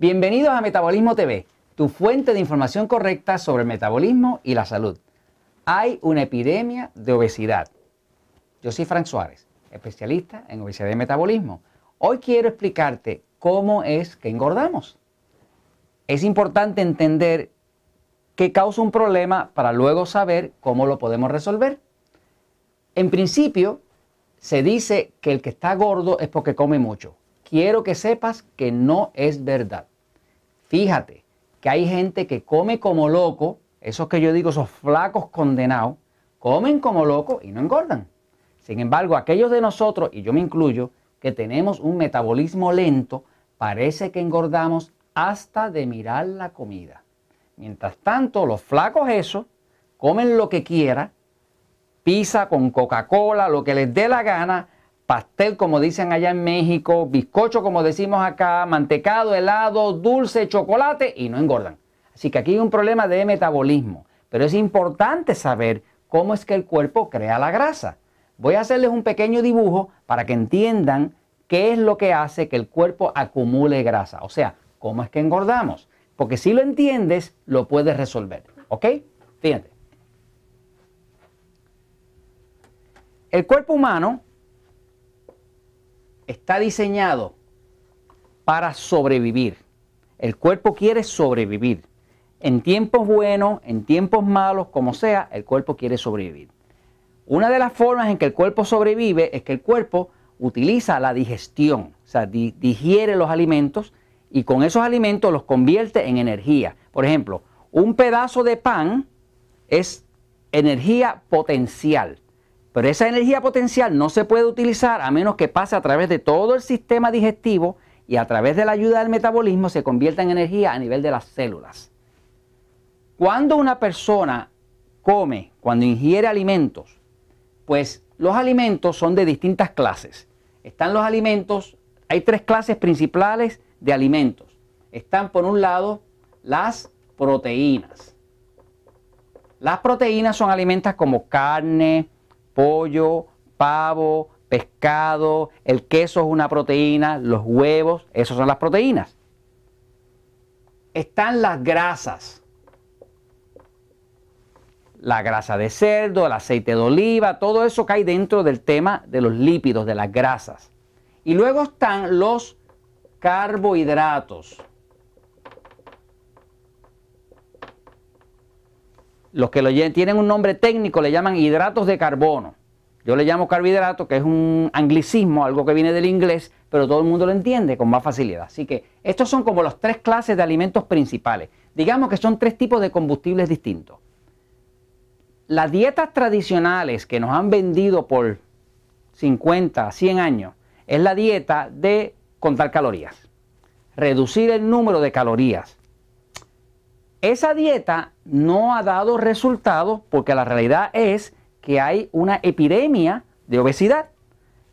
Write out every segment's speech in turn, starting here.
Bienvenidos a Metabolismo TV, tu fuente de información correcta sobre el metabolismo y la salud. Hay una epidemia de obesidad. Yo soy Frank Suárez, especialista en obesidad y metabolismo. Hoy quiero explicarte cómo es que engordamos. Es importante entender qué causa un problema para luego saber cómo lo podemos resolver. En principio, se dice que el que está gordo es porque come mucho. Quiero que sepas que no es verdad. Fíjate que hay gente que come como loco, esos que yo digo, esos flacos condenados, comen como loco y no engordan. Sin embargo, aquellos de nosotros, y yo me incluyo, que tenemos un metabolismo lento, parece que engordamos hasta de mirar la comida. Mientras tanto, los flacos esos comen lo que quieran, pizza con Coca-Cola, lo que les dé la gana, pastel como dicen allá en México, bizcocho como decimos acá, mantecado, helado, dulce, chocolate y no engordan. Así que aquí hay un problema de metabolismo, pero es importante saber cómo es que el cuerpo crea la grasa. Voy a hacerles un pequeño dibujo para que entiendan qué es lo que hace que el cuerpo acumule grasa, o sea, cómo es que engordamos. Porque si lo entiendes, lo puedes resolver. ¿Ok? Fíjate. El cuerpo humano está diseñado para sobrevivir. El cuerpo quiere sobrevivir. En tiempos buenos, en tiempos malos, como sea, el cuerpo quiere sobrevivir. Una de las formas en que el cuerpo sobrevive es que el cuerpo utiliza la digestión, o sea, digiere los alimentos y con esos alimentos los convierte en energía. Por ejemplo, un pedazo de pan es energía potencial, pero esa energía potencial no se puede utilizar a menos que pase a través de todo el sistema digestivo y a través de la ayuda del metabolismo se convierta en energía a nivel de las células. Cuando una persona come, cuando ingiere alimentos, pues los alimentos son de distintas clases. Están los alimentos, hay tres clases principales de alimentos. Están por un lado las proteínas. Las proteínas son alimentos como carne, pollo, pavo, pescado, el queso es una proteína, los huevos, esas son las proteínas. Están las grasas. La grasa de cerdo, el aceite de oliva, todo eso cae dentro del tema de los lípidos, de las grasas. Y luego están los carbohidratos. Los que lo tienen un nombre técnico le llaman hidratos de carbono. Yo le llamo carbohidrato, que es un anglicismo, algo que viene del inglés, pero todo el mundo lo entiende con más facilidad. Así que estos son como las tres clases de alimentos principales. Digamos que son tres tipos de combustibles distintos. Las dietas tradicionales que nos han vendido por 50, 100 años es la dieta de contar calorías, reducir el número de calorías. Esa dieta no ha dado resultados porque la realidad es que hay una epidemia de obesidad.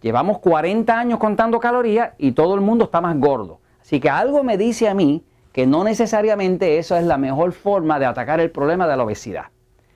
Llevamos 40 años contando calorías y todo el mundo está más gordo. Así que algo me dice a mí que no necesariamente eso es la mejor forma de atacar el problema de la obesidad.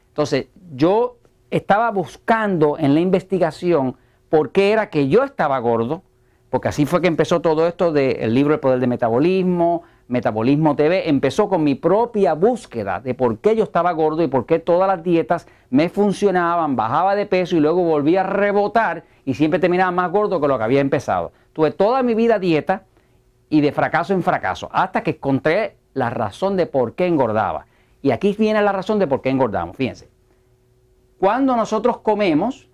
Entonces, yo estaba buscando en la investigación por qué era que yo estaba gordo porque así fue que empezó todo esto del libro El Poder de Metabolismo, Metabolismo TV, empezó con mi propia búsqueda de por qué yo estaba gordo y por qué todas las dietas me funcionaban, bajaba de peso y luego volvía a rebotar y siempre terminaba más gordo que lo que había empezado. Tuve toda mi vida dieta y de fracaso en fracaso, hasta que encontré la razón de por qué engordaba. Y aquí viene la razón de por qué engordamos. Fíjense, cuando nosotros comemos,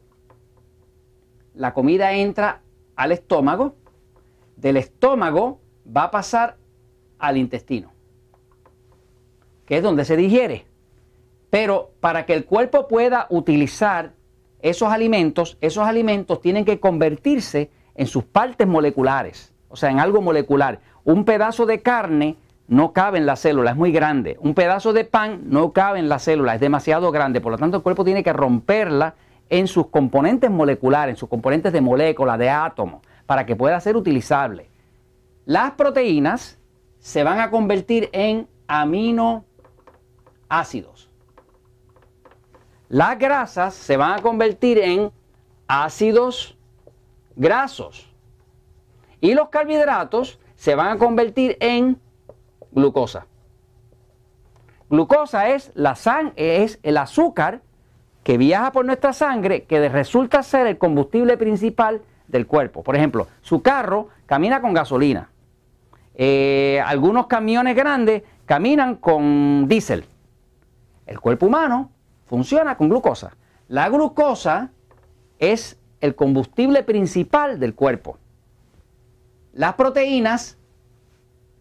la comida entra al estómago, del estómago va a pasar al intestino, que es donde se digiere. Pero para que el cuerpo pueda utilizar esos alimentos, esos alimentos tienen que convertirse en sus partes moleculares, o sea, en algo molecular. Un pedazo de carne no cabe en la célula, es muy grande. Un pedazo de pan no cabe en la célula, es demasiado grande. Por lo tanto, el cuerpo tiene que romperla en sus componentes moleculares, en sus componentes de molécula, de átomo, para que pueda ser utilizable. Las proteínas se van a convertir en aminoácidos. Las grasas se van a convertir en ácidos grasos. Y los carbohidratos se van a convertir en Glucosa. Glucosa es, la es el azúcar que viaja por nuestra sangre que resulta ser el combustible principal del cuerpo. Por ejemplo, su carro camina con gasolina. Eh, algunos camiones grandes caminan con diésel. El cuerpo humano funciona con glucosa. La glucosa es el combustible principal del cuerpo. Las proteínas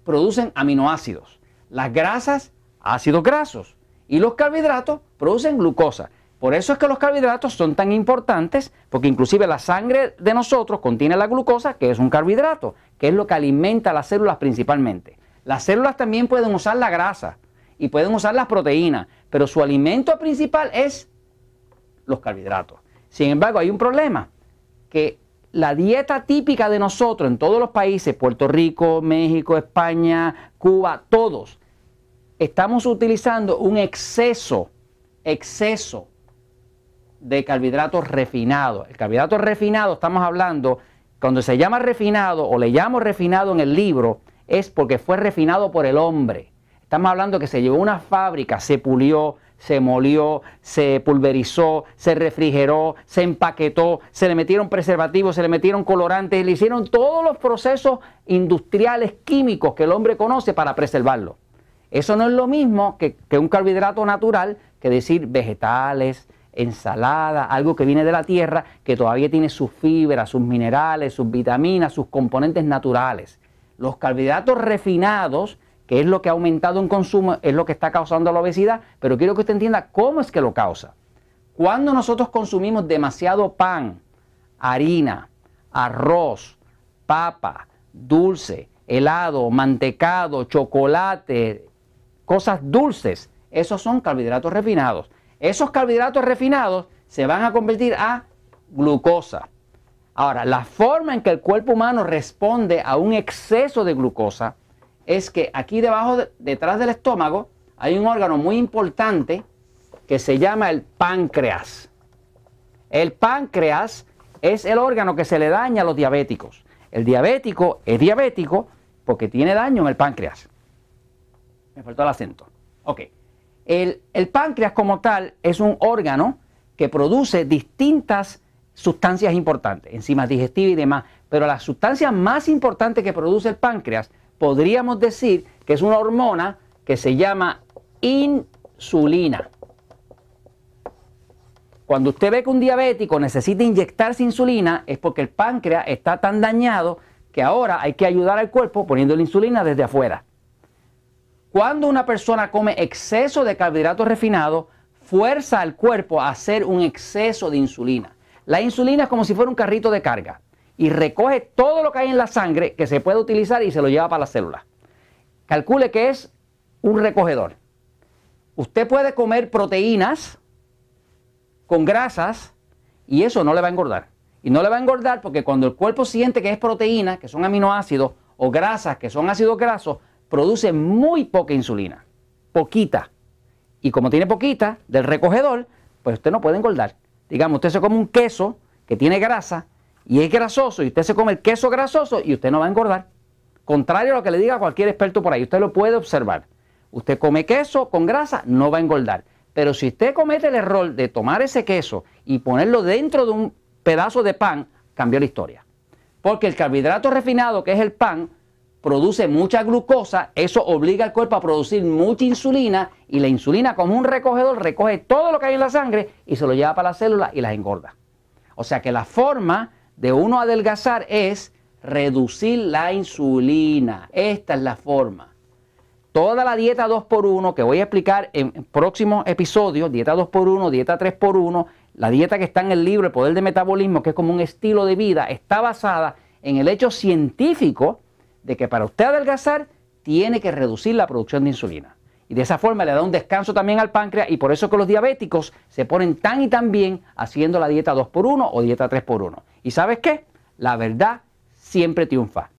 producen aminoácidos. Las grasas, ácidos grasos. Y los carbohidratos producen glucosa. Por eso es que los carbohidratos son tan importantes, porque inclusive la sangre de nosotros contiene la glucosa, que es un carbohidrato, que es lo que alimenta las células principalmente. Las células también pueden usar la grasa y pueden usar las proteínas, pero su alimento principal es los carbohidratos. Sin embargo, hay un problema, que la dieta típica de nosotros en todos los países, Puerto Rico, México, España, Cuba, todos, estamos utilizando un exceso, exceso de carbohidratos refinados. El carbohidrato refinado, estamos hablando, cuando se llama refinado o le llamo refinado en el libro, es porque fue refinado por el hombre. Estamos hablando que se llevó a una fábrica, se pulió, se molió, se pulverizó, se refrigeró, se empaquetó, se le metieron preservativos, se le metieron colorantes, le hicieron todos los procesos industriales químicos que el hombre conoce para preservarlo. Eso no es lo mismo que, que un carbohidrato natural que decir vegetales, ensalada, algo que viene de la tierra, que todavía tiene sus fibras, sus minerales, sus vitaminas, sus componentes naturales. Los carbohidratos refinados, que es lo que ha aumentado en consumo, es lo que está causando la obesidad, pero quiero que usted entienda cómo es que lo causa. Cuando nosotros consumimos demasiado pan, harina, arroz, papa, dulce, helado, mantecado, chocolate, cosas dulces, esos son carbohidratos refinados. Esos carbohidratos refinados se van a convertir a glucosa. Ahora, la forma en que el cuerpo humano responde a un exceso de glucosa es que aquí debajo, detrás del estómago, hay un órgano muy importante que se llama el páncreas. El páncreas es el órgano que se le daña a los diabéticos. El diabético es diabético porque tiene daño en el páncreas. Me faltó el acento. Ok. El, páncreas como tal es un órgano que produce distintas sustancias importantes, enzimas digestivas y demás, pero la sustancia más importante que produce el páncreas podríamos decir que es una hormona que se llama insulina. Cuando usted ve que un diabético necesita inyectarse insulina es porque el páncreas está tan dañado que ahora hay que ayudar al cuerpo poniendo la insulina desde afuera. Cuando una persona come exceso de carbohidratos refinados, fuerza al cuerpo a hacer un exceso de insulina. La insulina es como si fuera un carrito de carga y recoge todo lo que hay en la sangre que se puede utilizar y se lo lleva para las células. Calcule que es un recogedor. Usted puede comer proteínas con grasas y eso no le va a engordar. Y no le va a engordar porque cuando el cuerpo siente que es proteína, que son aminoácidos, o grasas, que son ácidos grasos, produce muy poca insulina, poquita. Y como tiene poquita del recogedor, pues usted no puede engordar. Digamos, usted se come un queso que tiene grasa y es grasoso y usted se come el queso grasoso y usted no va a engordar. Contrario a lo que le diga cualquier experto por ahí, usted lo puede observar. Usted come queso con grasa, no va a engordar. Pero si usted comete el error de tomar ese queso y ponerlo dentro de un pedazo de pan, cambió la historia. Porque el carbohidrato refinado, que es el pan, produce mucha glucosa, eso obliga al cuerpo a producir mucha insulina y la insulina como un recogedor recoge todo lo que hay en la sangre y se lo lleva para las células y las engorda. O sea que la forma de uno adelgazar es reducir la insulina. Esta es la forma. Toda la dieta 2x1 que voy a explicar en próximos episodios, dieta 2x1, dieta 3x1, la dieta que está en el libro El Poder de Metabolismo, que es como un estilo de vida, está basada en el hecho científico de que para usted adelgazar tiene que reducir la producción de insulina. Y de esa forma le da un descanso también al páncreas y por eso que los diabéticos se ponen tan y tan bien haciendo la dieta 2x1 o dieta 3x1. ¿Y sabes qué? La verdad siempre triunfa.